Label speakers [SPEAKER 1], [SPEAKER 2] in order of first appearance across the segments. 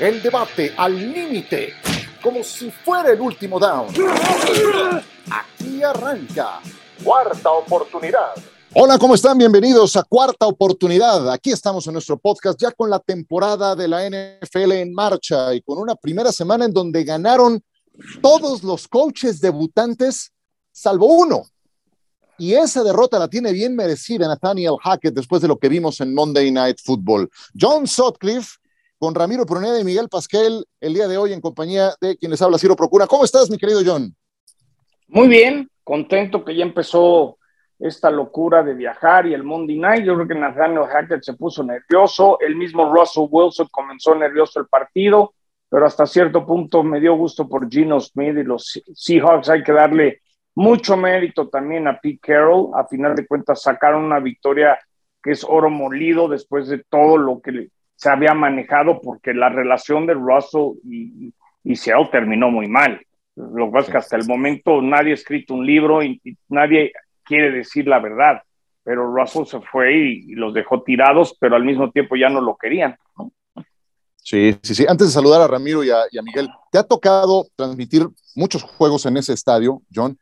[SPEAKER 1] El debate al límite, como si fuera el último down. Aquí arranca. Cuarta oportunidad. Hola, ¿cómo están? Bienvenidos a Cuarta Oportunidad. Aquí estamos en nuestro podcast ya con la temporada de la NFL en marcha y con una primera semana en donde ganaron todos los coaches debutantes, salvo uno. Y esa derrota la tiene bien merecida Nathaniel Hackett después de lo que vimos en Monday Night Football. John Sutcliffe con Ramiro Pruneda y Miguel Pasquel el día de hoy en compañía de quien les habla Ciro Procura. ¿Cómo estás, mi querido John?
[SPEAKER 2] Muy bien, contento que ya empezó esta locura de viajar y el Monday Night. Yo creo que Nathaniel Hackett se puso nervioso, el mismo Russell Wilson comenzó nervioso el partido, pero hasta cierto punto me dio gusto por Gino Smith y los Seahawks. Hay que darle mucho mérito también a Pete Carroll. A final de cuentas sacaron una victoria que es oro molido después de todo lo que se había manejado, porque la relación de Russell y, y Seattle terminó muy mal. Lo que pasa es que hasta el momento nadie ha escrito un libro y, nadie quiere decir la verdad, pero Russell se fue y, los dejó tirados, pero al mismo tiempo ya no lo querían.
[SPEAKER 1] Sí, sí, sí. Antes de saludar a Ramiro y a, y a, Miguel, ¿te ha tocado transmitir muchos juegos en ese estadio, John?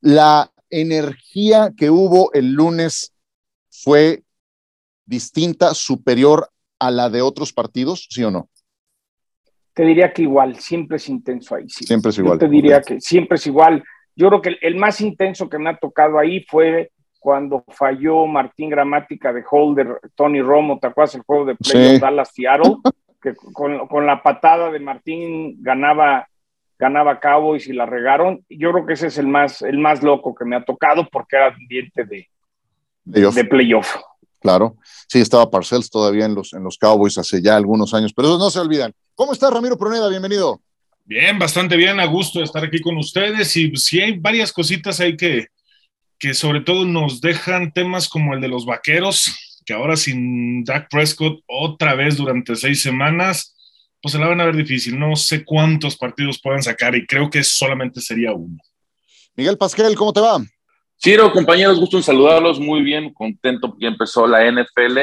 [SPEAKER 1] La energía que hubo el lunes fue distinta, superior a la de otros partidos, ¿sí o no?
[SPEAKER 2] Te diría que igual, siempre es intenso ahí. Sí.
[SPEAKER 1] Siempre es igual.
[SPEAKER 2] Yo te diría que siempre es igual. Yo creo que el, más intenso que me ha tocado ahí fue cuando falló Martín Gramática de Holder, Tony Romo, ¿te acuerdas el juego de play Dallas Seattle? que con, con, la patada de Martín ganaba ganaba Cowboys y la regaron. Yo creo que ese es el más, el más loco que me ha tocado porque era ambiente de, de playoff.
[SPEAKER 1] Claro, sí, estaba Parcells todavía en los, en los Cowboys hace ya algunos años, pero no se olvidan. ¿Cómo está Ramiro Proneda? Bienvenido.
[SPEAKER 3] Bien, bastante bien, a gusto de estar aquí con ustedes y sí hay varias cositas ahí que, que sobre todo nos dejan temas como el de los vaqueros, que ahora sin Dak Prescott otra vez durante seis semanas, pues se la van a ver difícil. No sé cuántos partidos puedan sacar y creo que solamente sería uno.
[SPEAKER 1] Miguel Pasquel, ¿cómo te va?
[SPEAKER 4] Ciro, compañeros, gusto en saludarlos. Muy bien, contento porque empezó la NFL.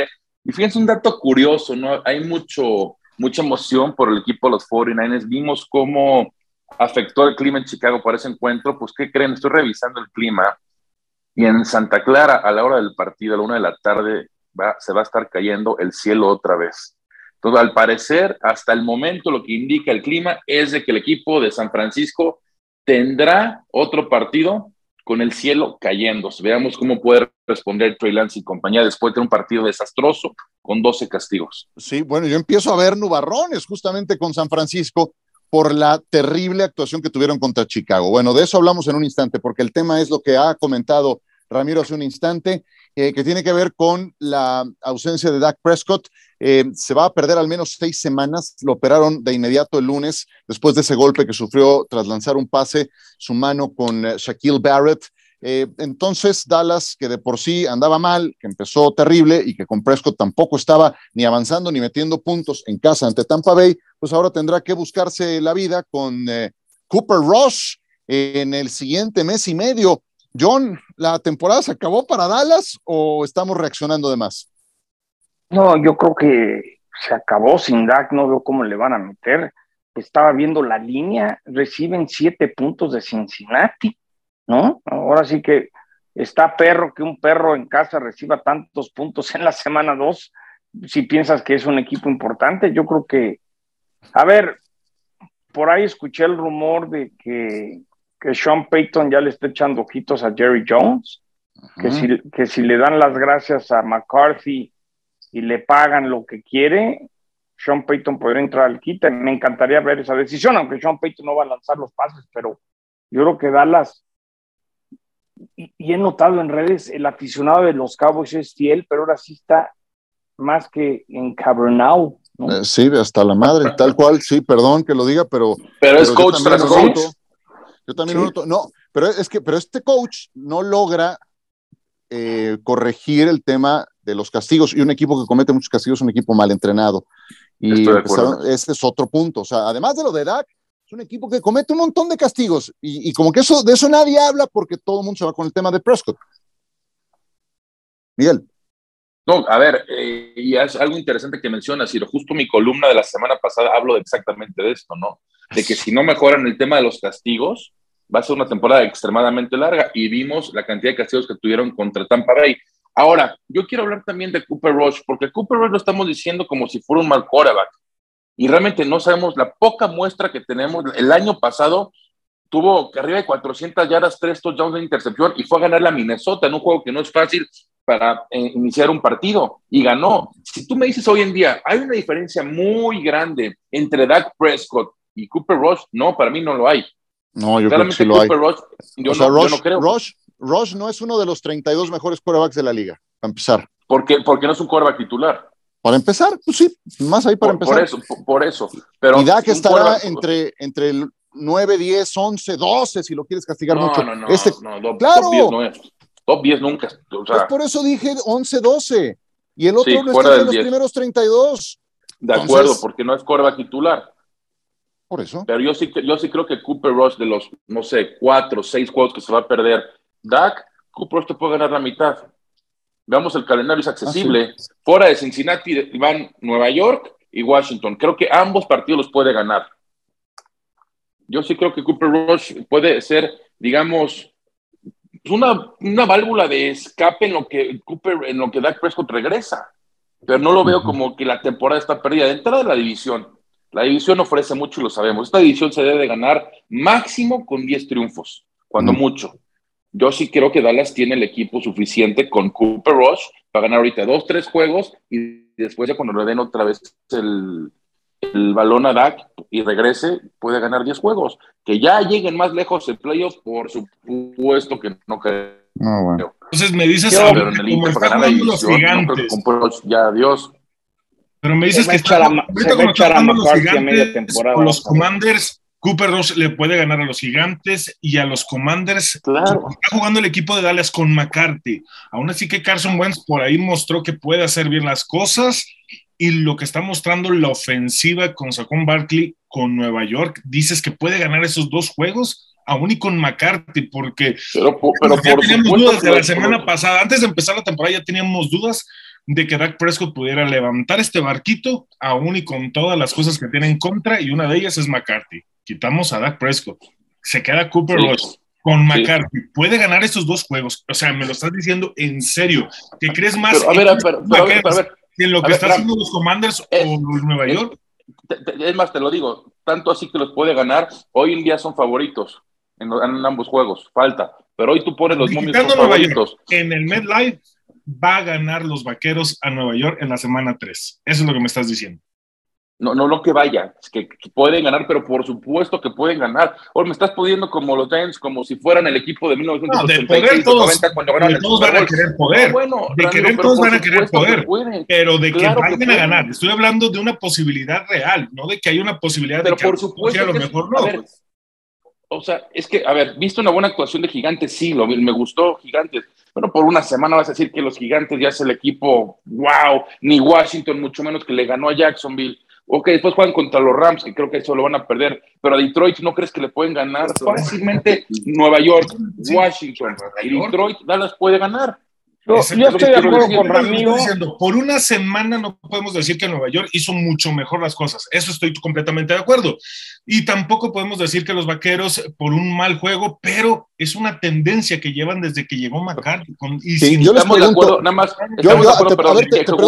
[SPEAKER 4] Y fíjense un dato curioso, ¿no? Hay mucho, mucha emoción por el equipo de los 49ers. Vimos cómo afectó el clima en Chicago para ese encuentro. Pues, ¿qué creen? Estoy revisando el clima. Y en Santa Clara, a la hora del partido, a la una de la tarde, se va a estar cayendo el cielo otra vez. Entonces, al parecer, hasta el momento lo que indica el clima es de que el equipo de San Francisco tendrá otro partido con el cielo cayéndose. Veamos cómo puede responder Trey Lance y compañía después de un partido desastroso con 12 castigos.
[SPEAKER 1] Sí, bueno, yo empiezo a ver nubarrones justamente con San Francisco por la terrible actuación que tuvieron contra Chicago. Bueno, de eso hablamos en un instante, porque el tema es lo que ha comentado Ramiro hace un instante, eh, que tiene que ver con la ausencia de Dak Prescott. Eh, se va a perder al menos seis semanas. Lo operaron de inmediato el lunes, después de ese golpe que sufrió tras lanzar un pase, su mano con eh, Shaquille Barrett. entonces, Dallas, que de por sí andaba mal, que empezó terrible y que con Prescott tampoco estaba ni avanzando ni metiendo puntos en casa ante Tampa Bay, pues ahora tendrá que buscarse la vida con Cooper Rush en el siguiente mes y medio. John, ¿la temporada se acabó para Dallas o estamos reaccionando de más?
[SPEAKER 2] No, yo creo que se acabó sin Dak, no veo cómo le van a meter. Estaba viendo la línea, reciben siete puntos de Cincinnati, ¿no? Ahora sí que está perro que un perro en casa reciba tantos puntos en la semana dos. Si piensas que es un equipo importante, yo creo que, a ver, por ahí escuché el rumor de que que Sean Payton ya le está echando ojitos a Jerry Jones, que si, que si le dan las gracias a McCarthy y le pagan lo que quiere, Sean Payton podría entrar al quita. Me encantaría ver esa decisión, aunque Sean Payton no va a lanzar los pases, pero yo creo que Dallas, y, y he notado en redes, el aficionado de los Cowboys es fiel, pero ahora sí está más que en Cabernau.
[SPEAKER 1] ¿no? Eh, sí, hasta la madre, tal cual, sí, perdón que lo diga, pero...
[SPEAKER 4] Pero, es coach tras coach.
[SPEAKER 1] Yo también noto, no, pero es que, pero este coach no logra eh, corregir el tema de los castigos y un equipo que comete muchos castigos es un equipo mal entrenado. Y ese es otro punto. O sea, además de lo de Dak, es un equipo que comete un montón de castigos y, y, como que eso, de eso nadie habla porque todo el mundo se va con el tema de Prescott. Miguel.
[SPEAKER 4] No, a ver, eh, y es algo interesante que mencionas, y justo mi columna de la semana pasada hablo exactamente de esto, ¿no? De que si no mejoran el tema de los castigos, va a ser una temporada extremadamente larga y vimos la cantidad de castigos que tuvieron contra Tampa Bay. Ahora, yo quiero hablar también de Cooper Rush, porque Cooper Rush lo estamos diciendo como si fuera un mal quarterback. Y realmente no sabemos la poca muestra que tenemos. El año pasado tuvo arriba de 400 yardas, tres touchdowns de intercepción y fue a ganar la Minnesota en un juego que no es fácil para eh, iniciar un partido y ganó. Si tú me dices hoy en día, hay una diferencia muy grande entre Dak Prescott y Cooper Rush, no, para mí no lo hay.
[SPEAKER 1] No, yo creo que sí lo hay. Rush, yo, no, Rush, no creo. Rush, no es uno de los 32 mejores quarterbacks de la liga, para empezar.
[SPEAKER 4] ¿Por qué? Porque no es un quarterback titular.
[SPEAKER 1] Para empezar, pues sí, más ahí para empezar.
[SPEAKER 4] Por eso, por, eso. Pero
[SPEAKER 1] y Dak estará entre, entre el 9, 10, 11, 12, si lo quieres castigar mucho.
[SPEAKER 4] No, no,
[SPEAKER 1] este,
[SPEAKER 4] no,
[SPEAKER 1] claro.
[SPEAKER 4] Top 10 no es. Top 10 nunca. O sea,
[SPEAKER 1] pues por eso dije 11, 12. Y el otro no está en los primeros 32.
[SPEAKER 4] De acuerdo, porque no es quarterback titular.
[SPEAKER 1] Por eso.
[SPEAKER 4] Pero yo sí, yo sí creo que Cooper Rush, de los, no sé, cuatro, seis juegos que se va a perder, Dak, Cooper te puede ganar la mitad. Veamos, el calendario es accesible. Ah, Fuera de Cincinnati van Nueva York y Washington. Creo que ambos partidos los puede ganar. Yo sí creo que Cooper Rush puede ser, digamos, una, una válvula de escape en lo que Cooper, en lo que Dak Prescott regresa. Pero no lo veo como que la temporada está perdida. De entrada de la división, la división ofrece mucho y lo sabemos. Esta división se debe de ganar máximo con 10 triunfos, cuando mucho. Yo sí creo que Dallas tiene el equipo suficiente con Cooper Rush para ganar ahorita dos, tres juegos y después ya cuando le den otra vez el, el balón a Dak y regrese, puede ganar 10 juegos. Que ya lleguen más lejos en playoffs, por supuesto que no creo.
[SPEAKER 1] No, bueno.
[SPEAKER 3] Entonces me dices,
[SPEAKER 4] en el Inter para ganar la división, no que con ya adiós.
[SPEAKER 3] Pero me dices que está, a, los gigantes, los Commanders, Cooper Rush le puede ganar a los gigantes y a los Commanders.
[SPEAKER 4] Claro.
[SPEAKER 3] Está jugando el equipo de Dallas con McCarthy. Aún así que Carson Wentz por ahí mostró que puede hacer bien las cosas y lo que está mostrando la ofensiva con Saquon Barkley con Nueva York, dices que puede ganar esos dos juegos aún y con McCarthy, porque
[SPEAKER 4] pero, pero
[SPEAKER 3] ya teníamos dudas de la semana pasada, antes de empezar la temporada ya teníamos dudas de que Dak Prescott pudiera levantar este barquito, aún y con todas las cosas que tiene en contra, y una de ellas es McCarthy. Quitamos a Dak Prescott, se queda Cooper Rush. Con McCarthy, puede ganar estos dos juegos. O sea, me lo estás diciendo en serio. ¿Qué crees más
[SPEAKER 4] a ver, a ver, a ver, a ver,
[SPEAKER 3] en lo que están haciendo los Commanders o los Nueva York?
[SPEAKER 4] Es más, te lo digo, tanto así que los puede ganar. Hoy en día son favoritos en, ambos juegos, falta. Pero hoy tú pones los momios favoritos.
[SPEAKER 3] en el MedLife va a ganar los vaqueros a Nueva York en la semana 3. Eso es lo que me estás diciendo.
[SPEAKER 4] No, no, no que vaya, es que, pueden ganar, pero por supuesto que pueden ganar. Hoy me estás poniendo como los Giants, como si fueran el equipo de 1986,
[SPEAKER 3] no, todos, cuando ganaron todos van a querer poder. bueno, de querer todos van a querer poder. Pero de que vayan a ganar. Estoy hablando de una posibilidad real, no de que haya una posibilidad
[SPEAKER 4] pero
[SPEAKER 3] de que
[SPEAKER 4] por supuesto
[SPEAKER 3] a lo mejor no.
[SPEAKER 4] o sea, es que, a ver, visto una buena actuación de Gigantes, sí, lo, me gustó Gigantes, bueno, por una semana vas a decir que los gigantes ya es el equipo, wow, ni Washington, mucho menos que le ganó a Jacksonville. Ok, después juegan contra los Rams, que creo que eso lo van a perder, pero a Detroit no crees que le pueden ganar fácilmente Nueva York, Washington y Detroit, Dallas puede ganar.
[SPEAKER 2] Yo, estoy de acuerdo con Ramiro.
[SPEAKER 3] Por una semana no podemos decir que Nueva York hizo mucho mejor las cosas. Eso estoy completamente de acuerdo. Y tampoco podemos decir que los vaqueros por un mal juego, pero es una tendencia que llevan desde que llegó McCarthy.
[SPEAKER 1] y sí, yo estamos de acuerdo,
[SPEAKER 4] nada más. Yo, yo, te, perdón,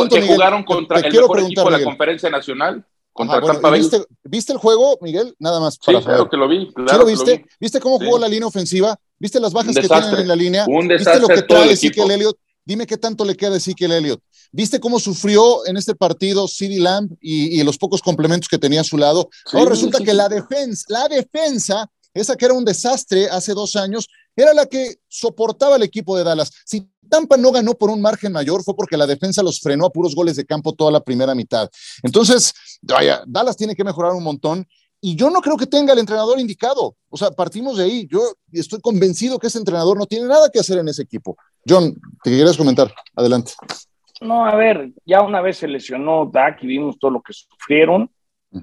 [SPEAKER 4] que, que jugaron contra el mejor equipo de la conferencia nacional. Contra Tampa
[SPEAKER 1] ¿viste, ¿viste, el juego, Miguel? Nada más.
[SPEAKER 4] Para sí, claro que lo vi. Claro
[SPEAKER 1] ¿Sí lo viste? ¿Viste cómo jugó la línea ofensiva? ¿Viste las bajas que tienen en la línea?
[SPEAKER 4] Un
[SPEAKER 1] ¿Viste
[SPEAKER 4] lo que trae
[SPEAKER 1] Ezekiel Elliott? Dime qué tanto le queda a Ezekiel Elliott. ¿Viste cómo sufrió en este partido CD Lamb y, los pocos complementos que tenía a su lado? Ahora resulta que la defensa, la defensa, esa que era un desastre hace dos años, era la que soportaba el equipo de Dallas. Si Tampa no ganó por un margen mayor fue porque la defensa los frenó a puros goles de campo toda la primera mitad. Entonces, vaya, Dallas tiene que mejorar un montón y yo no creo que tenga el entrenador indicado. O sea, partimos de ahí. Yo estoy convencido que ese entrenador no tiene nada que hacer en ese equipo. John, ¿te quieres comentar? Adelante.
[SPEAKER 2] No, a ver, ya una vez se lesionó Dak y vimos todo lo que sufrieron.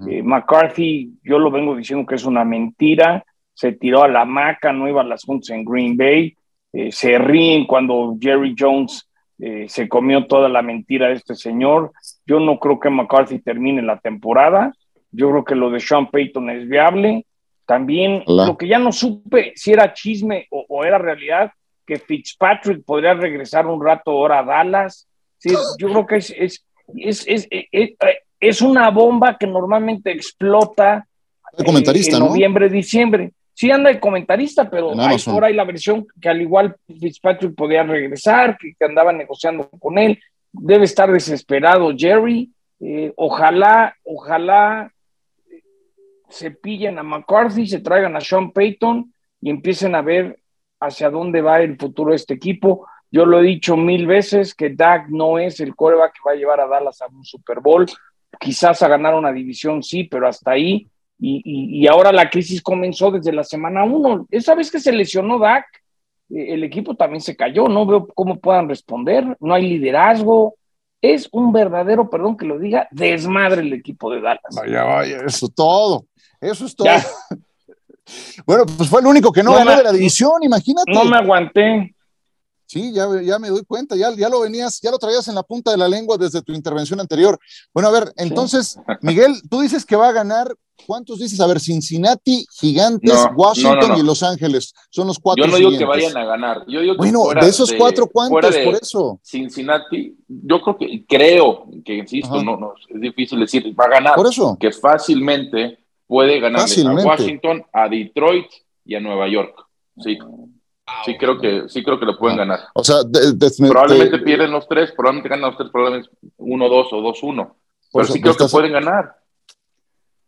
[SPEAKER 2] Eh, McCarthy, yo lo vengo diciendo que es una mentira. Se tiró a la maca, no iba a las juntas en Green Bay. Eh, se ríen cuando Jerry Jones eh, se comió toda la mentira de este señor. Yo no creo que McCarthy termine la temporada. Yo creo que lo de Sean Payton es viable. También lo que ya no supe si era chisme o, era realidad, que Fitzpatrick podría regresar un rato ahora a Dallas. Sí, yo creo que es, es, es, es, una bomba que normalmente explota
[SPEAKER 1] comentarista,
[SPEAKER 2] en noviembre, diciembre. Sí anda el comentarista, pero hay por ahí la versión que al igual Fitzpatrick podía regresar, que, andaba negociando con él. Debe estar desesperado Jerry. Eh, ojalá, ojalá se pillen a McCarthy, se traigan a Sean Payton y empiecen a ver hacia dónde va el futuro de este equipo. Yo lo he dicho mil veces que Dak no es el coreback que va a llevar a Dallas a un Super Bowl. Quizás a ganar una división, sí, pero hasta ahí. Y, ahora la crisis comenzó desde la semana uno. Esa vez que se lesionó Dak, eh, el equipo también se cayó. No veo cómo puedan responder. No hay liderazgo. Es un verdadero, perdón que lo diga, desmadre el equipo de Dallas.
[SPEAKER 1] Vaya, vaya, eso todo. Eso es todo. bueno, pues fue el único que no, ganó de la división, imagínate.
[SPEAKER 2] No me aguanté.
[SPEAKER 1] Sí, ya, ya me doy cuenta, ya, ya lo venías, ya lo traías en la punta de la lengua desde tu intervención anterior. Bueno, a ver, entonces, Miguel, tú dices que va a ganar, ¿cuántos dices? A ver, Cincinnati, Gigantes, Washington y Los Ángeles. Son los cuatro.
[SPEAKER 4] Yo no digo que vayan a ganar. Yo digo
[SPEAKER 1] bueno, de esos cuatro, ¿cuántos por eso?
[SPEAKER 4] Cincinnati, yo creo que, creo que, insisto, no, no, es difícil decir, va a ganar.
[SPEAKER 1] Por eso.
[SPEAKER 4] Que fácilmente puede ganar a Washington, a Detroit y a Nueva York. Sí. Sí creo que sí creo que lo pueden ganar.
[SPEAKER 1] O sea,
[SPEAKER 4] probablemente pierden los tres, probablemente ganan los tres, probablemente 1-2 o 2-1. Pero sí creo que pueden ganar.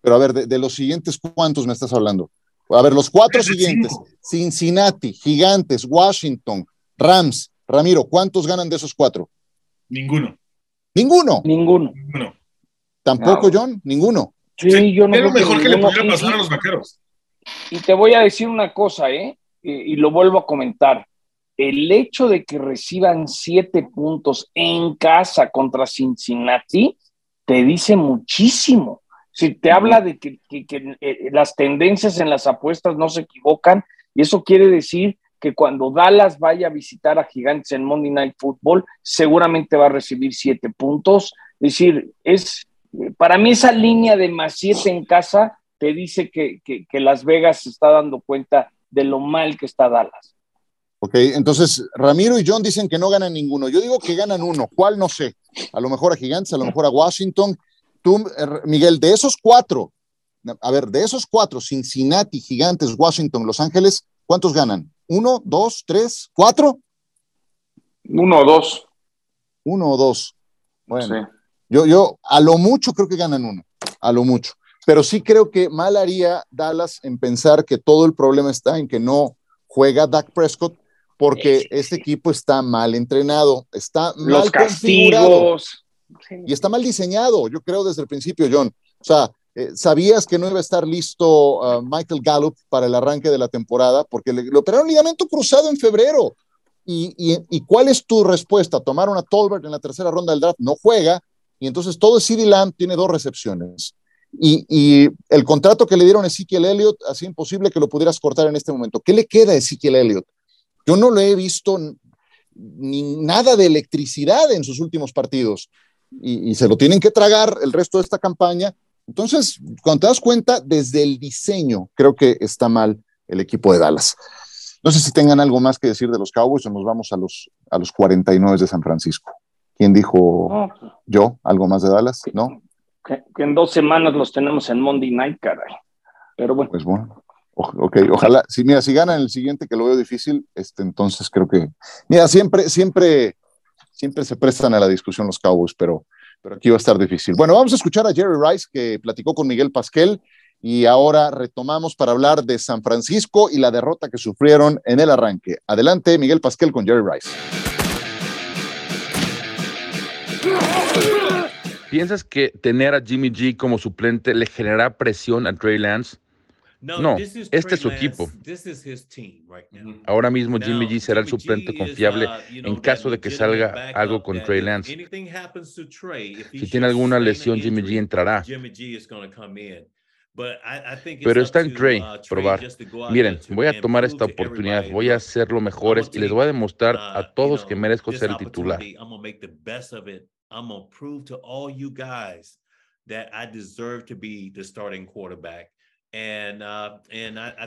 [SPEAKER 1] Pero a ver, de, los siguientes, ¿cuántos me estás hablando? A ver, los cuatro siguientes: Cincinnati, Gigantes, Washington, Rams. Ramiro, ¿cuántos ganan de esos cuatro?
[SPEAKER 3] Ninguno.
[SPEAKER 1] ¿Ninguno?
[SPEAKER 2] Ninguno.
[SPEAKER 1] ¿Tampoco, John? Ninguno.
[SPEAKER 3] Sí, yo no es lo mejor que, le podría pasar a los vaqueros.
[SPEAKER 2] Y te voy a decir una cosa, ¿eh? Y, lo vuelvo a comentar. El hecho de que reciban siete puntos en casa contra Cincinnati te dice muchísimo. Si te habla de que, eh, las tendencias en las apuestas no se equivocan, y eso quiere decir que cuando Dallas vaya a visitar a Gigantes en Monday Night Football, seguramente va a recibir siete puntos. Es decir, es para mí esa línea de más siete en casa te dice que, Las Vegas se está dando cuenta de lo mal que está Dallas.
[SPEAKER 1] Ok, entonces Ramiro y John dicen que no ganan ninguno. Yo digo que ganan uno. ¿Cuál? No sé. A lo mejor a Gigantes, a lo mejor a Washington. Tú, er, Miguel, de esos cuatro, a ver, de esos cuatro, Cincinnati, Gigantes, Washington, Los Ángeles, ¿cuántos ganan? ¿Uno, dos, tres, cuatro?
[SPEAKER 4] Uno o dos.
[SPEAKER 1] Uno o dos. Bueno. Yo, yo a lo mucho creo que ganan uno, a lo mucho. Pero sí creo que mal haría Dallas en pensar que todo el problema está en que no juega Dak Prescott porque este equipo está mal entrenado, está mal
[SPEAKER 2] Los castigos.
[SPEAKER 1] y está mal diseñado, yo creo desde el principio, John. O sea, eh, sabías que no iba a estar listo uh, Michael Gallup para el arranque de la temporada porque le, le operaron ligamento cruzado en febrero. Y, y, ¿Y, cuál es tu respuesta? Tomar una Tolbert en la tercera ronda del draft, no juega, y entonces todo CD Lamb tiene dos recepciones. Y, el contrato que le dieron a Ezekiel Elliott, así imposible que lo pudieras cortar en este momento. ¿Qué le queda a Ezekiel Elliott? Yo no le he visto ni nada de electricidad en sus últimos partidos y, se lo tienen que tragar el resto de esta campaña. Entonces, cuando te das cuenta, desde el diseño, creo que está mal el equipo de Dallas. No sé si tengan algo más que decir de los Cowboys o nos vamos a los, a los 49 de San Francisco. ¿Quién dijo yo? ¿Algo más de Dallas? ¿No?
[SPEAKER 2] Que, en dos semanas los tenemos en Monday Night, caray. Pero bueno.
[SPEAKER 1] Pues bueno. ok, ojalá. Si, mira, si ganan el siguiente, que lo veo difícil, este, entonces creo que. Mira, siempre, siempre, siempre se prestan a la discusión los Cowboys, pero, pero aquí va a estar difícil. Bueno, vamos a escuchar a Jerry Rice, que platicó con Miguel Pasquel, y ahora retomamos para hablar de San Francisco y la derrota que sufrieron en el arranque. Adelante, Miguel Pasquel con Jerry Rice.
[SPEAKER 5] ¿Piensas que tener a Jimmy G como suplente le generará presión a Trey Lance? No, este es su equipo. Ahora mismo Jimmy G será el suplente confiable uh, en caso de que salga algo con Trey Lance. Si tiene alguna lesión, Jimmy G entrará. Pero está en Trey uh, probar. Miren, voy a tomar esta oportunidad, voy a hacer lo mejores y les voy a demostrar uh, a todos que merezco ser el titular.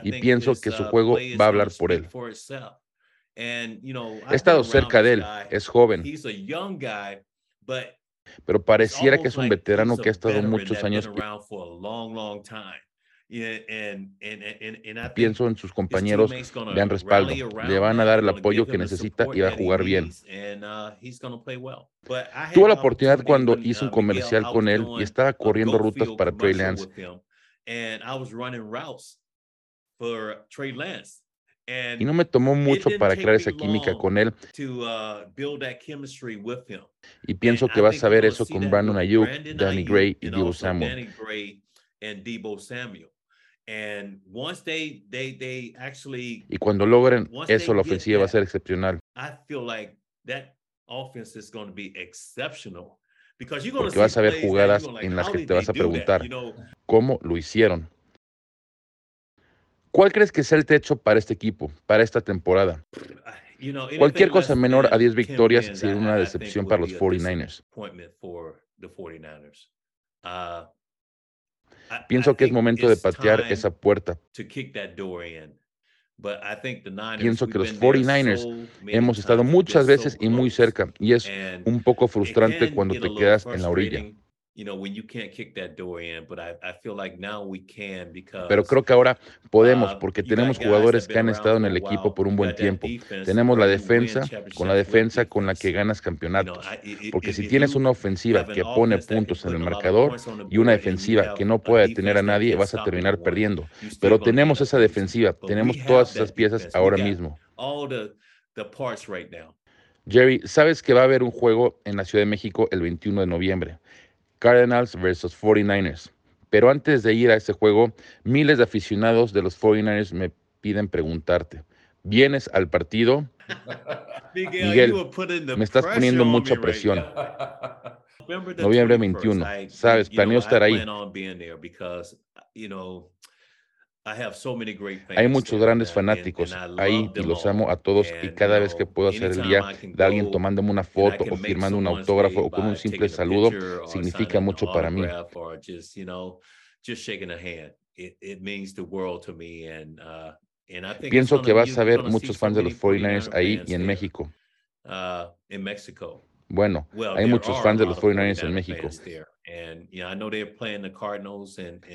[SPEAKER 5] Y pienso que su uh, juego va a hablar por él. He estado cerca de él, es joven. Pero pareciera que es un veterano que ha estado muchos años. Pienso en sus compañeros, le dan respaldo, le van a dar el apoyo que necesita y va a jugar bien. Uh, Tuve la oportunidad cuando hice un uh, comercial con él y estaba corriendo rutas para Trey Lance. Y no me tomó mucho para crear esa química con él. Uh, y pienso que vas a ver eso con Brandon Ayuk, Danny Gray y Debo Samuel. Y cuando logren eso, la ofensiva va a ser excepcional. Porque vas a ver jugadas en las que te vas a preguntar cómo lo hicieron. ¿Cuál crees que sea el techo para este equipo, para esta temporada? Cualquier cosa menor a 10 victorias sería una decepción para los 49ers. Uh, Pienso que es momento de patear esa puerta. Pienso que los 49ers hemos estado muchas veces y muy cerca, y es un poco frustrante cuando te quedas en la orilla. Pero creo que ahora podemos uh, porque tenemos jugadores que han estado en el equipo por un buen tiempo. Tenemos la defensa, con la defensa con la que ganas campeonatos. Porque si tienes una ofensiva que pone puntos en el marcador y una defensiva que no puede detener a nadie, vas a terminar perdiendo. Pero tenemos esa defensiva, tenemos todas esas piezas ahora mismo. Jerry, sabes que va a haber un juego en la Ciudad de México el 21 de noviembre. Cardinals versus 49ers. Pero antes de ir a ese juego, miles de aficionados de los 49ers me piden preguntarte, ¿vienes al partido? Miguel, me estás poniendo mucha presión. Noviembre 21, sabes, planeo estar ahí. Hay muchos grandes fanáticos ahí y los amo a todos y cada vez que puedo hacer el día de alguien tomándome una foto o firmando un autógrafo o con un simple saludo significa mucho para mí. Pienso que vas a ver muchos fans de los 49ers ahí y en México. Uh, bueno, hay muchos fans de los 49ers en México.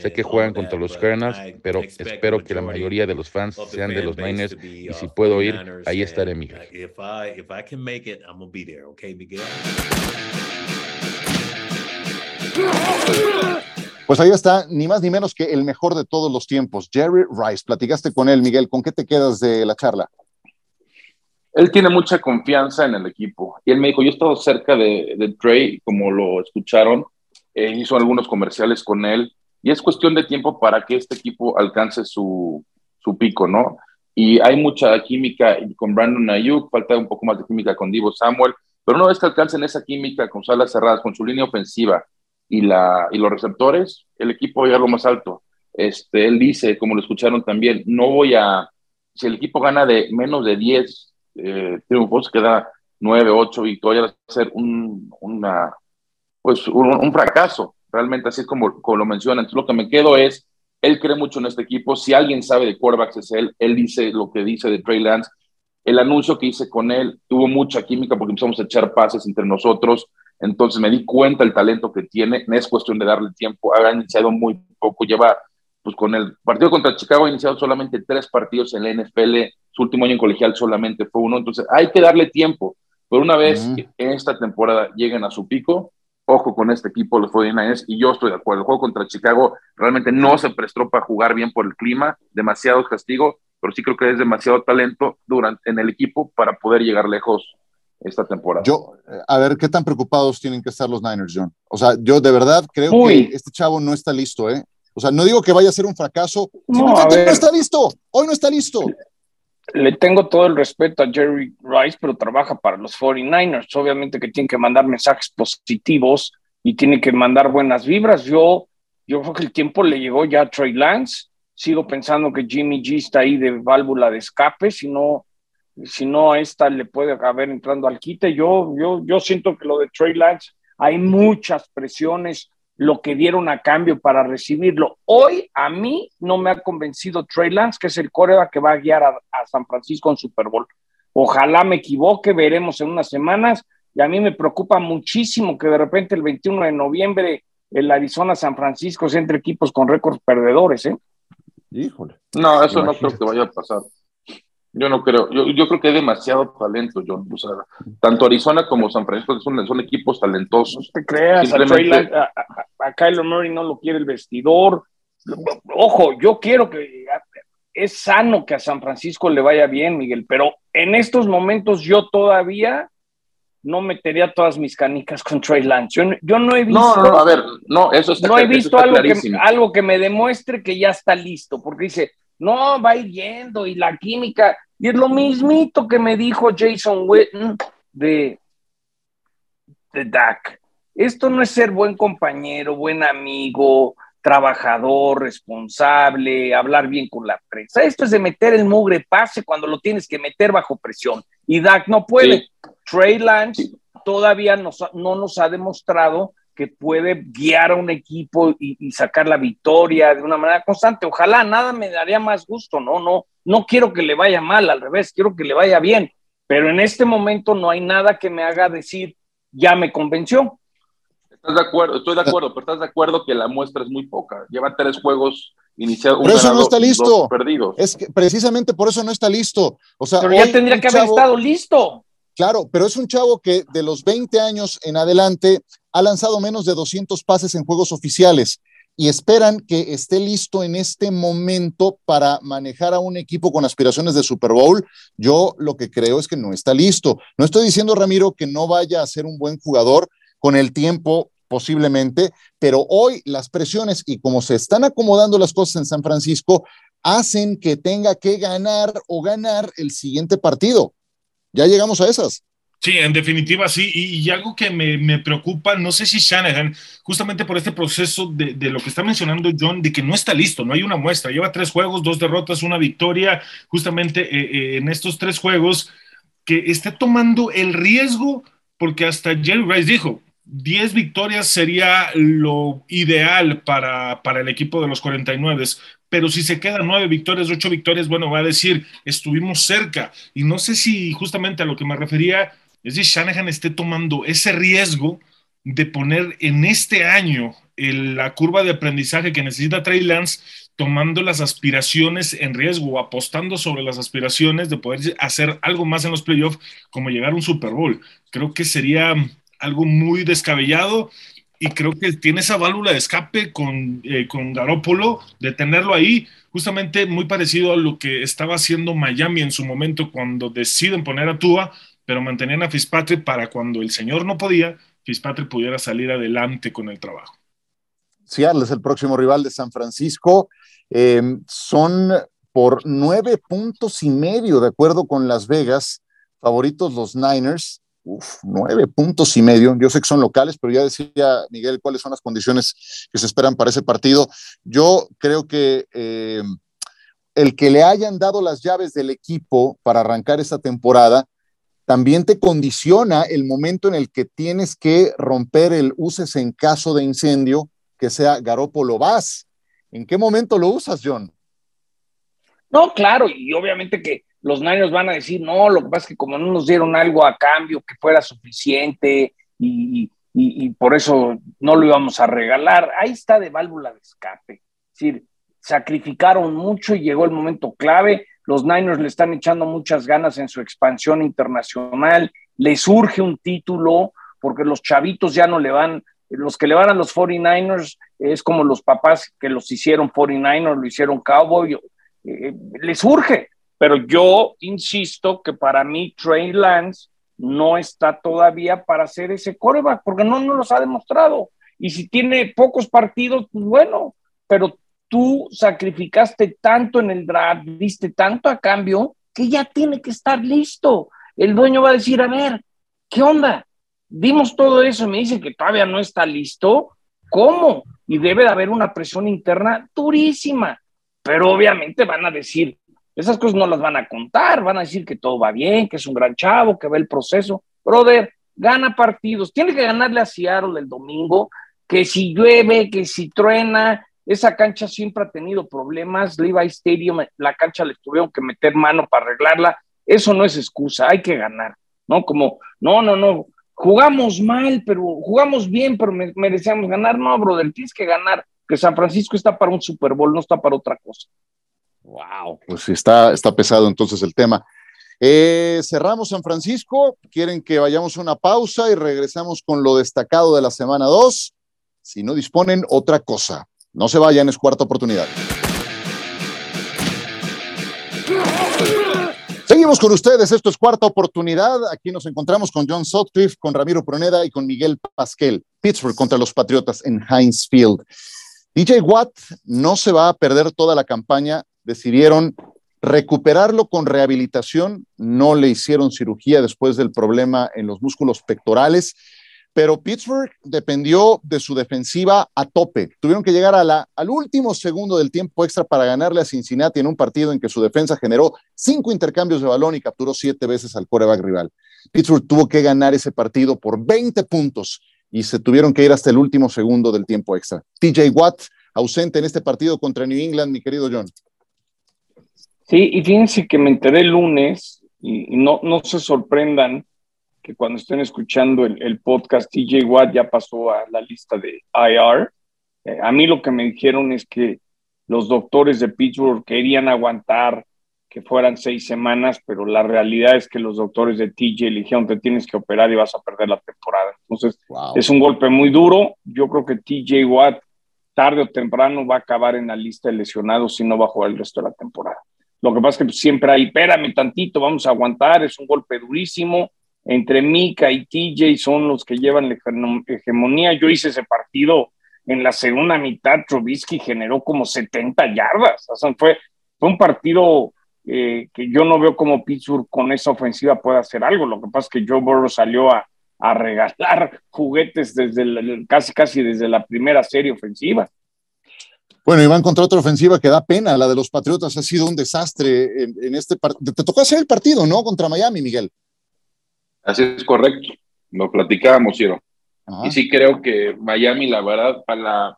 [SPEAKER 5] Sé que juegan contra los Cardinals, pero espero que la mayoría de los fans sean de los Niners y si uh, puedo ir, ahí estaré, Miguel.
[SPEAKER 1] Pues ahí está, ni más ni menos que el mejor de todos los tiempos, Jerry Rice. Platicaste con él, Miguel. ¿Con qué te quedas de la charla?
[SPEAKER 4] Él tiene mucha confianza en el equipo. Y él me dijo, yo he estado cerca de, Trey, como lo escucharon, eh, hizo algunos comerciales con él, y es cuestión de tiempo para que este equipo alcance su, su pico, ¿no? Y hay mucha química con Brandon Ayuk, falta un poco más de química con Divo Samuel, pero una vez que alcancen esa química con salas cerradas, con su línea ofensiva y, la, y los receptores, el equipo va a lo más alto. Este, él dice, como lo escucharon también, no voy a, si el equipo gana de menos de 10 eh, triunfos, queda nueve, ocho victorias, ser un, una, pues un, fracaso, realmente así como, como lo mencionan. Lo que me quedo es, él cree mucho en este equipo, si alguien sabe de quarterbacks es él, él dice lo que dice de Trey Lance, el anuncio que hice con él tuvo mucha química porque empezamos a echar pases entre nosotros, entonces me di cuenta el talento que tiene, es cuestión de darle tiempo, ha iniciado muy poco, lleva pues con el partido contra Chicago ha iniciado solamente tres partidos en la NFL, su último año en colegial solamente fue uno, entonces hay que darle tiempo, pero una vez que en esta temporada lleguen a su pico, ojo con este equipo, los 49ers, y yo estoy de acuerdo, el juego contra Chicago realmente no se prestó para jugar bien por el clima, demasiado castigo, pero sí creo que es demasiado talento durante, en el equipo para poder llegar lejos esta temporada.
[SPEAKER 1] Yo, a ver, ¿qué tan preocupados tienen que estar los Niners, John? O sea, yo de verdad creo que este chavo no está listo, ¿eh? O sea, no digo que vaya a ser un fracaso, no, no está listo, hoy no está listo.
[SPEAKER 2] Le tengo todo el respeto a Jerry Rice, pero trabaja para los 49ers. Obviamente que tiene que mandar mensajes positivos y tiene que mandar buenas vibras. Yo yo creo que el tiempo le llegó ya a Trey Lance. Sigo pensando que Jimmy G está ahí de válvula de escape, si no, si no a esta le puede haber entrando al quite. Yo, yo, yo siento que lo de Trey Lance, hay muchas presiones, lo que dieron a cambio para recibirlo. Hoy a mí no me ha convencido Trey Lance, que es el coreback que va a guiar a, a San Francisco en Super Bowl. Ojalá me equivoque, veremos en unas semanas. Y a mí me preocupa muchísimo que de repente el 21 de noviembre el Arizona San Francisco sea entre equipos con récords perdedores, ¿eh?
[SPEAKER 4] Híjole. No, eso no creo que vaya a pasar. Yo no creo, yo, yo, creo que hay demasiado talento, John. O sea, tanto Arizona como San Francisco son, son equipos talentosos.
[SPEAKER 2] No te creas, a, a, Kyler Murray no lo quiere el vestidor. Ojo, yo quiero que es sano que a San Francisco le vaya bien, Miguel, pero en estos momentos yo todavía no metería todas mis canicas con Trey Lance. Yo, no he visto.
[SPEAKER 4] No, no, a ver, no, eso está
[SPEAKER 2] No he visto algo, que, algo que me demuestre que ya está listo, porque dice, no, va yendo y la química. Y es lo mismito que me dijo Jason Witten de, de Dak. Esto no es ser buen compañero, buen amigo, trabajador, responsable, hablar bien con la prensa. Esto es de meter el mugre pase cuando lo tienes que meter bajo presión. Y Dak no puede. Trey Lance todavía no nos ha demostrado que puede guiar a un equipo y, sacar la victoria de una manera constante. Ojalá, nada me daría más gusto, no, no, no quiero que le vaya mal, al revés, quiero que le vaya bien, pero en este momento no hay nada que me haga decir, ya me convenció.
[SPEAKER 4] Estás de acuerdo, estoy de acuerdo, pero estás de acuerdo que la muestra es muy poca. Lleva tres juegos iniciados.
[SPEAKER 1] Pero eso no está listo. Perdidos. Es que precisamente por eso no está listo. O sea,
[SPEAKER 2] pero ya tendría que haber estado listo.
[SPEAKER 1] Claro, pero es un chavo que de los 20 años en adelante ha lanzado menos de 200 pases en juegos oficiales y esperan que esté listo en este momento para manejar a un equipo con aspiraciones de Super Bowl. Yo lo que creo es que no está listo. No estoy diciendo, Ramiro, que no vaya a ser un buen jugador con el tiempo posiblemente, pero hoy las presiones y como se están acomodando las cosas en San Francisco, hacen que tenga que ganar o ganar el siguiente partido. Ya llegamos a esas.
[SPEAKER 3] Sí, en definitiva sí. Y, algo que me, preocupa, no sé si Shanahan, justamente por este proceso de, lo que está mencionando John, de que no está listo, no hay una muestra. Lleva tres juegos, dos derrotas, una victoria, justamente eh, eh, en estos tres juegos, que esté tomando el riesgo, porque hasta Jerry Rice dijo, 10 victorias sería lo ideal para, para el equipo de los 49, pero si se quedan nueve victorias, ocho victorias, bueno, va a decir, estuvimos cerca. Y no sé si justamente a lo que me refería es si Shanahan esté tomando ese riesgo de poner en este año la curva de aprendizaje que necesita Trey Lance, tomando las aspiraciones en riesgo, apostando sobre las aspiraciones de poder hacer algo más en los playoffs, como llegar a un Super Bowl. Creo que sería algo muy descabellado y creo que tiene esa válvula de escape con, eh, con Garópolo, de tenerlo ahí, justamente muy parecido a lo que estaba haciendo Miami en su momento cuando deciden poner a Tua, pero mantenían a Fitzpatrick para cuando el señor no podía, Fitzpatrick pudiera salir adelante con el trabajo.
[SPEAKER 1] Seattle es el próximo rival de San Francisco. Em, son por nueve puntos y medio, de acuerdo con Las Vegas, favoritos los Niners nueve puntos y medio. Yo sé que son locales, pero ya decía Miguel cuáles son las condiciones que se esperan para ese partido. Yo creo que eh, el que le hayan dado las llaves del equipo para arrancar esta temporada también te condiciona el momento en el que tienes que romper el uses en caso de incendio, que sea Garópolo Vas. ¿En qué momento lo usas, John?
[SPEAKER 2] No, claro, y obviamente que los Niners van a decir, no, lo que pasa es que como no nos dieron algo a cambio que fuera suficiente y, por eso no lo íbamos a regalar, ahí está de válvula de escape. Es decir, sacrificaron mucho y llegó el momento clave. Los Niners le están echando muchas ganas en su expansión internacional. Les surge un título porque los chavitos ya no le van, los que le van a los 49ers es como los papás que los hicieron 49ers, lo hicieron Cowboy. Eh, les surge, pero yo insisto que para mí Trey Lance no está todavía para hacer ese coreback, porque no nos los ha demostrado. Y si tiene pocos partidos, pues bueno, pero tú sacrificaste tanto en el draft, diste tanto a cambio, que ya tiene que estar listo. El dueño va a decir, a ver, ¿qué onda? Dimos todo eso y me dicen que todavía no está listo. ¿Cómo? y debe de haber una presión interna durísima. Pero obviamente van a decir, esas cosas no las van a contar, van a decir que todo va bien, que es un gran chavo, que ve el proceso. Brother, gana partidos, tiene que ganarle a Seattle el domingo, que si llueve, que si truena, esa cancha siempre ha tenido problemas, Levi Stadium, la cancha le tuvieron que meter mano para arreglarla, eso no es excusa, hay que ganar, ¿no? Como, no, no, no, jugamos mal, pero jugamos bien, pero merecíamos ganar, no, brother, tienes que ganar, que San Francisco está para un Super Bowl, no está para otra cosa.
[SPEAKER 1] Wow, pues está, está pesado entonces el tema. Eh, cerramos San Francisco. Quieren que vayamos a una pausa y regresamos con lo destacado de la semana 2. Si no disponen, otra cosa. No se vayan, es cuarta oportunidad. Seguimos con ustedes, esto es cuarta oportunidad. Aquí nos encontramos con John Sutcliffe, con Ramiro Proneda y con Miguel Pasquel. Pittsburgh contra los Patriotas en Heinz Field. DJ Watt no se va a perder toda la campaña. Decidieron recuperarlo con rehabilitación. No le hicieron cirugía después del problema en los músculos pectorales pero Pittsburgh dependió de su defensiva a tope. Tuvieron que llegar a la, al último segundo del tiempo extra para ganarle a Cincinnati en un partido en que su defensa generó cinco intercambios de balón y capturó siete veces al coreback rival. Pittsburgh tuvo que ganar ese partido por 20 puntos y se tuvieron que ir hasta el último segundo del tiempo extra. TJ Watt, ausente en este partido contra New England, mi querido John.
[SPEAKER 2] Sí, y fíjense que me enteré el lunes, y, no, no se sorprendan, que cuando estén escuchando el, podcast, TJ Watt ya pasó a la lista de IR. Eh, a mí lo que me dijeron es que los doctores de Pittsburgh querían aguantar que fueran seis semanas, pero la realidad es que los doctores de TJ le dijeron te tienes que operar y vas a perder la temporada. Entonces, es un golpe muy duro. Yo creo que TJ Watt tarde o temprano va a acabar en la lista de lesionados si no va a jugar el resto de la temporada. Lo que pasa es que siempre hay, espérame tantito, vamos a aguantar, es un golpe durísimo entre Mika y TJ son los que llevan la hegemonía. Yo hice ese partido en la segunda mitad, Trubisky generó como 70 yardas. Fue, un partido eh, que yo no veo como Pittsburgh con esa ofensiva puede hacer algo. Lo que pasa es que Joe Burrow salió a, regalar juguetes desde casi casi desde la primera serie ofensiva.
[SPEAKER 1] Bueno, y van contra otra ofensiva que da pena. La de los Patriotas ha sido un desastre en, en este partido. Te tocó hacer el partido, ¿no? Contra Miami, Miguel.
[SPEAKER 4] Así es correcto, lo platicábamos, Ciro. Y sí creo que Miami, la verdad, para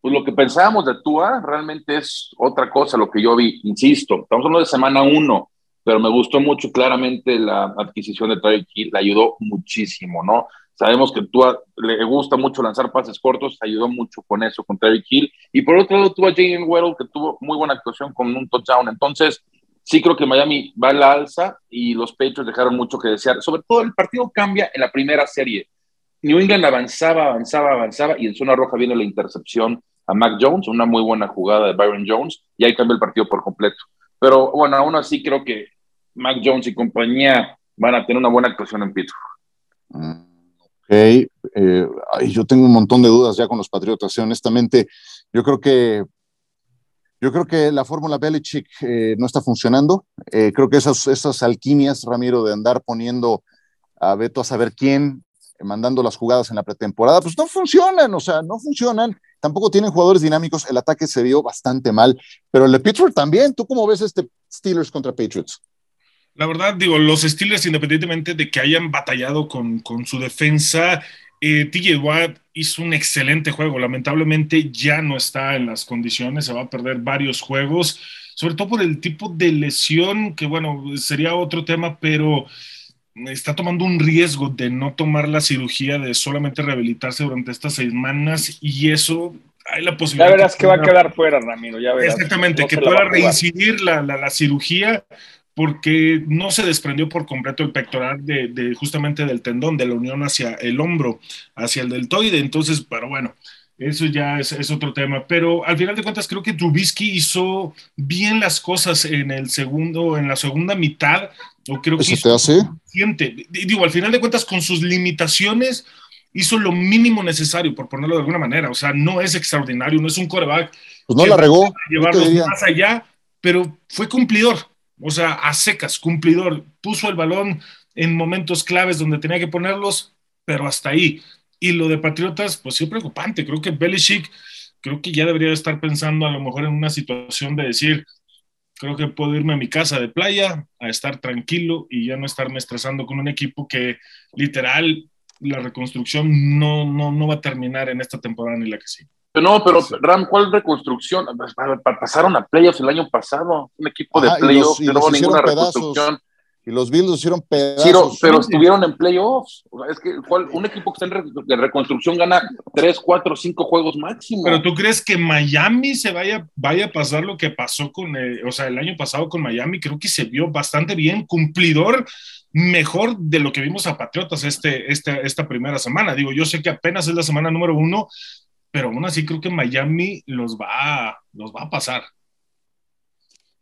[SPEAKER 4] pues lo que pensábamos de Tua, realmente es otra cosa lo que yo vi. Insisto, estamos hablando de semana uno, pero me gustó mucho claramente la adquisición de Tyreek Hill, le ayudó muchísimo, ¿no? Sabemos que Tua le gusta mucho lanzar pases cortos, ayudó mucho con eso, con Tyreek Hill. Y por otro lado, tuvo a Jalen Weddle, que tuvo muy buena actuación con un touchdown. Entonces, sí creo que Miami va a la alza y los Patriots dejaron mucho que desear. Sobre todo el partido cambia en la primera serie. New England avanzaba, avanzaba, avanzaba y en zona roja viene la intercepción a Mac Jones, una muy buena jugada de Byron Jones y ahí cambia el partido por completo. Pero bueno, aún así creo que Mac Jones y compañía van a tener una buena actuación en Pittsburgh.
[SPEAKER 1] Ok, eh, yo tengo un montón de dudas ya con los Patriotas. honestamente, yo creo que yo creo que la fórmula Belichick eh, no está funcionando. Eh, creo que esas, esas alquimias, Ramiro, de andar poniendo a Beto a saber quién, mandando las jugadas en la pretemporada, pues no funcionan, o sea, no funcionan. Tampoco tienen jugadores dinámicos. El ataque se vio bastante mal, pero el de Pittsburgh también. ¿Tú cómo ves este Steelers contra Patriots?
[SPEAKER 3] La verdad, digo, los Steelers, independientemente de que hayan batallado con, con su defensa, eh, TJ Watt hizo un excelente juego. Lamentablemente ya no está en las condiciones, se va a perder varios juegos, sobre todo por el tipo de lesión, que bueno, sería otro tema, pero está tomando un riesgo de no tomar la cirugía, de solamente rehabilitarse durante estas semanas y eso hay la posibilidad.
[SPEAKER 2] Ya verás que, va a quedar fuera, Ramiro, ya verás.
[SPEAKER 3] Exactamente, que pueda reincidir la, la, la, cirugía porque no se desprendió por completo el pectoral de, justamente del tendón, de la unión hacia el hombro, hacia el deltoide. Entonces, pero bueno, eso ya es, otro tema. Pero al final de cuentas, creo que Trubisky hizo bien las cosas en el segundo, en la segunda mitad. O creo que
[SPEAKER 1] te hace?
[SPEAKER 3] Digo, al final de cuentas, con sus limitaciones, hizo lo mínimo necesario, por ponerlo de alguna manera. O sea, no es extraordinario, no es un coreback.
[SPEAKER 1] Pues no la regó.
[SPEAKER 3] Llevarlos más allá, pero fue cumplidor o sea, a secas, cumplidor, puso el balón en momentos claves donde tenía que ponerlos, pero hasta ahí. Y lo de Patriotas, pues sí, preocupante. Creo que Belichick, creo que ya debería estar pensando a lo mejor en una situación de decir, creo que puedo irme a mi casa de playa, a estar tranquilo y ya no estarme estresando con un equipo que literal la reconstrucción no, no, no va a terminar en esta temporada ni la que sigue.
[SPEAKER 4] No, pero Ram, ¿cuál reconstrucción? Pasaron a playoffs el año pasado, un equipo de playoffs, no hubo ninguna reconstrucción.
[SPEAKER 1] Y los Bills hicieron pedazos.
[SPEAKER 4] pero estuvieron en playoffs. es que un equipo que está en reconstrucción gana 3, 4, 5 juegos máximo.
[SPEAKER 3] Pero tú crees que Miami se vaya, vaya a pasar lo que pasó con, eh, o sea, el año pasado con Miami, creo que se vio bastante bien, cumplidor, mejor de lo que vimos a Patriotas este, este, esta primera semana. Digo, yo sé que apenas es la semana número uno, pero aún así creo que Miami los va, los va a pasar.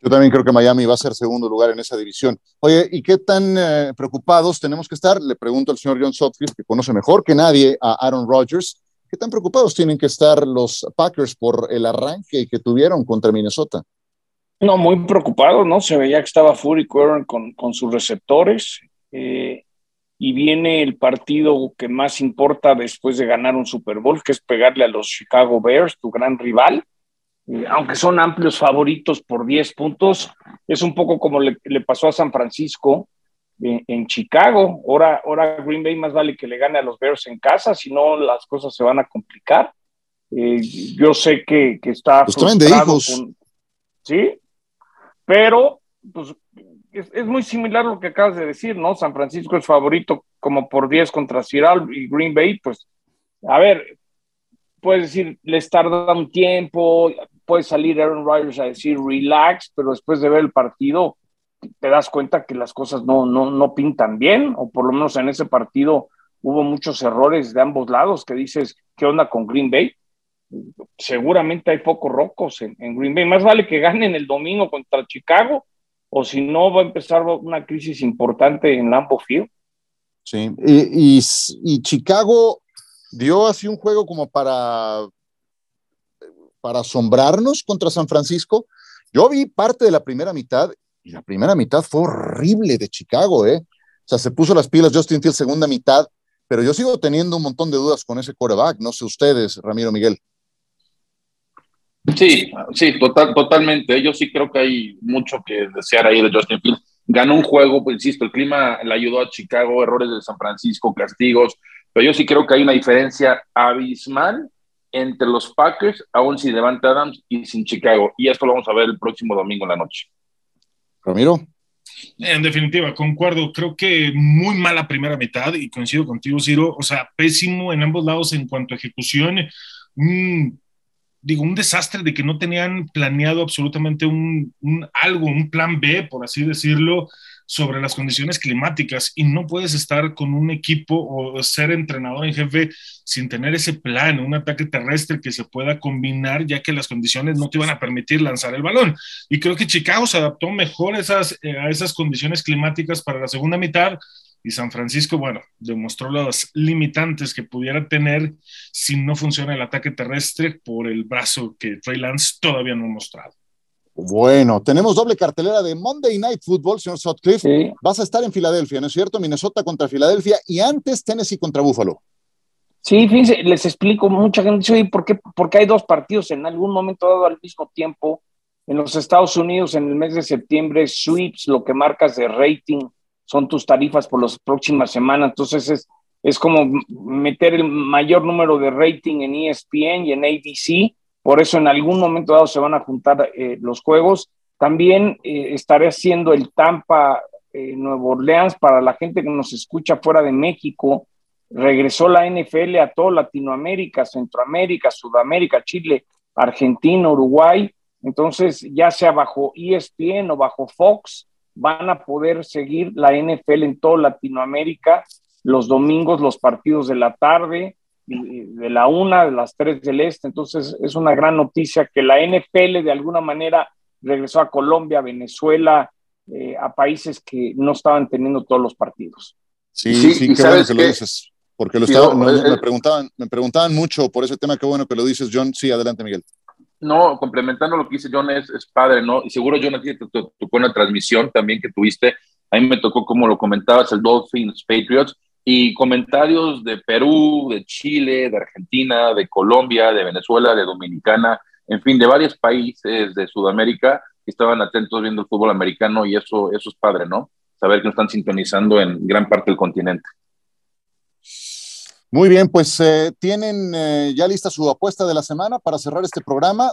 [SPEAKER 1] Yo también creo que Miami va a ser segundo lugar en esa división. Oye, ¿y qué tan eh, preocupados tenemos que estar? Le pregunto al señor John Sotfield, que conoce mejor que nadie a Aaron Rodgers. ¿Qué tan preocupados tienen que estar los Packers por el arranque que tuvieron contra Minnesota?
[SPEAKER 2] No, muy preocupados, ¿no? Se veía que estaba Fury con, con sus receptores. Eh, y viene el partido que más importa después de ganar un Super Bowl, que es pegarle a los Chicago Bears, tu gran rival aunque son amplios favoritos por 10 puntos, es un poco como le, pasó a San Francisco en, Chicago. Ahora, ahora Green Bay más vale que le gane a los Bears en casa, si no las cosas se van a complicar. Eh, yo sé que, que está
[SPEAKER 1] pues frustrado con,
[SPEAKER 2] sí, pero pues es, es, muy similar lo que acabas de decir, ¿no? San Francisco es favorito como por 10 contra Ciral y Green Bay, pues, a ver, puedes decir, les tarda un tiempo, puede salir Aaron Rodgers a decir relax, pero después de ver el partido te das cuenta que las cosas no, no, no pintan bien, o por lo menos en ese partido hubo muchos errores de ambos lados que dices, ¿qué onda con Green Bay? Seguramente hay pocos rocos en, Green Bay. Más vale que ganen el domingo contra Chicago, o si no va a empezar una crisis importante en Lambeau Field.
[SPEAKER 1] Sí, y, Chicago dio así un juego como para para asombrarnos contra San Francisco. Yo vi parte de la primera mitad y la primera mitad fue horrible de Chicago, ¿eh? O sea, se puso las pilas Justin Field segunda mitad, pero yo sigo teniendo un montón de dudas con ese quarterback. No sé ustedes, Ramiro Miguel.
[SPEAKER 4] Sí, sí, total, totalmente. Yo sí creo que hay mucho que desear ahí de Justin Field. Ganó un juego, pues insisto, el clima le ayudó a Chicago, errores de San Francisco, castigos, pero yo sí creo que hay una diferencia abismal entre los Packers, aún sin Devante Adams y sin Chicago. Y esto lo vamos a ver el próximo domingo en la noche.
[SPEAKER 1] Ramiro.
[SPEAKER 3] En definitiva, concuerdo. Creo que muy mala primera mitad y coincido contigo, Ciro. O sea, pésimo en ambos lados en cuanto a ejecución. Digo, un desastre de que no tenían planeado absolutamente un, un, algo, un plan B, por así decirlo, sobre las condiciones climáticas y no puedes estar con un equipo o ser entrenador en jefe sin tener ese plan, un ataque terrestre que se pueda combinar ya que las condiciones no te iban a permitir lanzar el balón. Y creo que Chicago se adaptó mejor esas, eh, a esas condiciones climáticas para la segunda mitad y San Francisco, bueno, demostró las limitantes que pudiera tener si no funciona el ataque terrestre por el brazo que Trey Lance todavía no ha mostrado.
[SPEAKER 1] Bueno, tenemos doble cartelera de Monday Night Football, señor Sutcliffe. Vas a estar en Filadelfia, ¿no es cierto? Minnesota contra Filadelfia y antes Tennessee contra Buffalo.
[SPEAKER 2] Sí, fíjense, les explico, mucha gente dice, oye, ¿por qué, porque hay dos partidos en algún momento dado al mismo tiempo? En los Estados Unidos, en el mes de septiembre, sweeps, lo que marcas de rating, son tus tarifas por las próximas semanas. Entonces es, es como meter el mayor número de rating en ESPN y en ABC por eso en algún momento dado se van a juntar eh, los juegos. También eh, estaré haciendo el Tampa eh, Nuevo Orleans para la gente que nos escucha fuera de México. Regresó la NFL a toda Latinoamérica, Centroamérica, Sudamérica, Chile, Argentina, Uruguay. Entonces, ya sea bajo ESPN o bajo Fox, van a poder seguir la NFL en toda Latinoamérica los domingos, los partidos de la tarde, de la una, de las tres del este. Entonces es una gran noticia que la NFL de alguna manera regresó a Colombia, Venezuela, eh, a países que no estaban teniendo todos los partidos.
[SPEAKER 1] Sí, sí, qué bueno que lo dices. Porque lo estaba, me, preguntaban, me preguntaban mucho por ese tema, qué bueno que lo dices, John. Sí, adelante, Miguel.
[SPEAKER 4] No, complementando lo que dice John, es, es padre, ¿no? Y seguro, John, te tocó una transmisión también que tuviste. A mí me tocó, como lo comentabas, el Dolphins Patriots y comentarios de Perú, de Chile, de Argentina, de Colombia, de Venezuela, de Dominicana, en fin, de varios países de Sudamérica que estaban atentos viendo el fútbol americano y eso, eso es padre, ¿no? Saber que nos están sintonizando en gran parte del continente.
[SPEAKER 1] Muy bien, pues eh, tienen eh, ya lista su apuesta de la semana para cerrar este programa.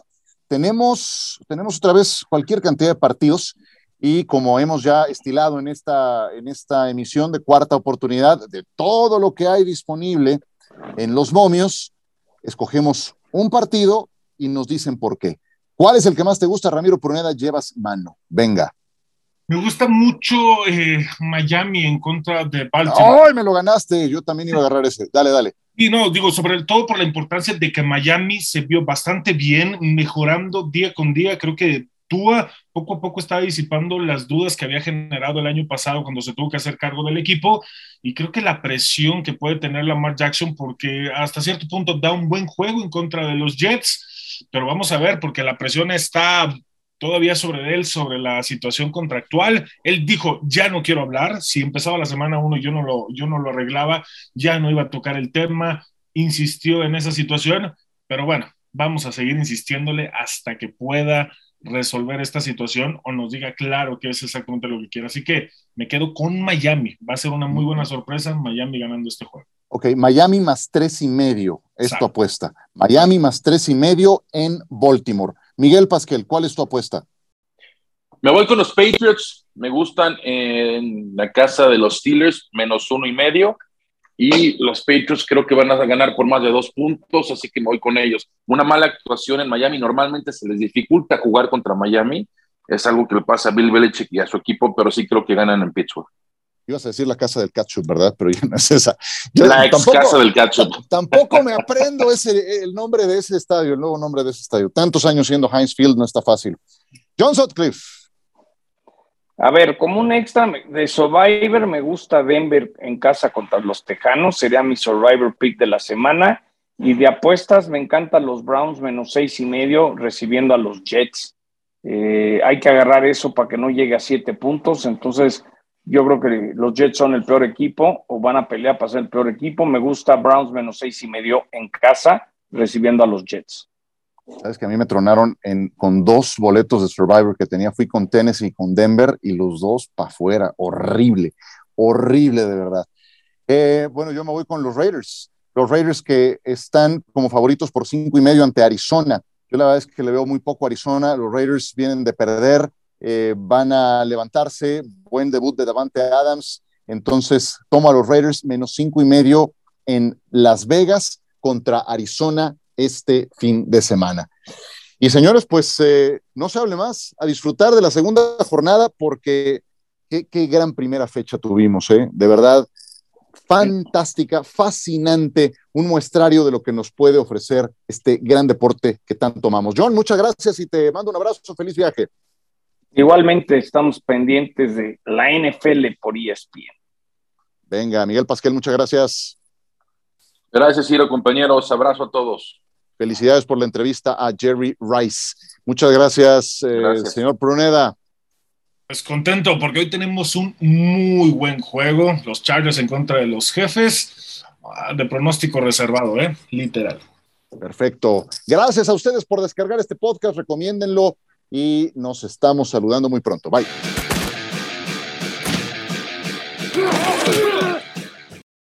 [SPEAKER 1] Tenemos, tenemos otra vez cualquier cantidad de partidos y como hemos ya estilado en esta, en esta emisión de cuarta oportunidad, de todo lo que hay disponible en los momios, escogemos un partido y nos dicen por qué. ¿Cuál es el que más te gusta, Ramiro Pruneda? Llevas mano. Venga.
[SPEAKER 3] Me gusta mucho eh, Miami en contra de Baltimore.
[SPEAKER 1] ¡Ay, me lo ganaste! Yo también iba a agarrar ese. Dale, dale.
[SPEAKER 3] Y no, digo, sobre todo por la importancia de que Miami se vio bastante bien, mejorando día con día. Creo que Tua poco a poco está disipando las dudas que había generado el año pasado cuando se tuvo que hacer cargo del equipo y creo que la presión que puede tener Lamar Jackson porque hasta cierto punto da un buen juego en contra de los Jets, pero vamos a ver porque la presión está todavía sobre él, sobre la situación contractual. Él dijo, ya no quiero hablar, si empezaba la semana uno yo no lo, yo no lo arreglaba, ya no iba a tocar el tema, insistió en esa situación, pero bueno, vamos a seguir insistiéndole hasta que pueda resolver esta situación o nos diga claro que es exactamente lo que quiere. Así que me quedo con Miami. Va a ser una muy buena sorpresa Miami ganando este juego.
[SPEAKER 1] Ok, Miami más tres y medio es tu apuesta. Miami más tres y medio en Baltimore. Miguel Pasquel, ¿cuál es tu apuesta?
[SPEAKER 4] Me voy con los Patriots. Me gustan en la casa de los Steelers, menos uno y medio y los Patriots creo que van a ganar por más de dos puntos, así que me voy con ellos. Una mala actuación en Miami, normalmente se les dificulta jugar contra Miami, es algo que le pasa a Bill Belichick y a su equipo, pero sí creo que ganan en Pittsburgh.
[SPEAKER 1] Ibas a decir la casa del ketchup, ¿verdad? Pero ya no es esa.
[SPEAKER 4] la ex casa del ketchup.
[SPEAKER 1] Tampoco me aprendo ese, el nombre de ese estadio, el nuevo nombre de ese estadio. Tantos años siendo Heinz Field no está fácil. John Sutcliffe.
[SPEAKER 2] A ver, como un extra de Survivor, me gusta Denver en casa contra los Tejanos, sería mi Survivor pick de la semana. Y de apuestas, me encantan los Browns menos seis y medio recibiendo a los Jets. Eh, hay que agarrar eso para que no llegue a siete puntos. Entonces, yo creo que los Jets son el peor equipo o van a pelear para ser el peor equipo. Me gusta Browns menos seis y medio en casa recibiendo a los Jets.
[SPEAKER 1] Sabes que a mí me tronaron con dos boletos de Survivor que tenía. Fui con Tennessee y con Denver y los dos para afuera. Horrible, horrible de verdad. Eh, bueno, yo me voy con los Raiders. Los Raiders que están como favoritos por cinco y medio ante Arizona. Yo la verdad es que le veo muy poco a Arizona. Los Raiders vienen de perder, eh, van a levantarse. Buen debut de Davante Adams. Entonces, tomo a los Raiders menos cinco y medio en Las Vegas contra Arizona este fin de semana. Y señores, pues eh, no se hable más, a disfrutar de la segunda jornada porque qué, gran primera fecha tuvimos, ¿eh? De verdad, fantástica, fascinante, un muestrario de lo que nos puede ofrecer este gran deporte que tanto amamos. John, muchas gracias y te mando un abrazo, feliz viaje.
[SPEAKER 2] Igualmente estamos pendientes de la NFL por ESPN.
[SPEAKER 1] Venga, Miguel Pasquel, muchas gracias.
[SPEAKER 4] Gracias, Ciro, compañeros. Abrazo a todos.
[SPEAKER 1] Felicidades por la entrevista a Jerry Rice. Muchas gracias, eh, señor Pruneda.
[SPEAKER 3] Pues contento porque hoy tenemos un muy buen juego. Los Chargers en contra de los jefes. Ah, de pronóstico reservado, ¿eh? Literal.
[SPEAKER 1] Perfecto. Gracias a ustedes por descargar este podcast. Recomiéndenlo y nos estamos saludando muy pronto. Bye.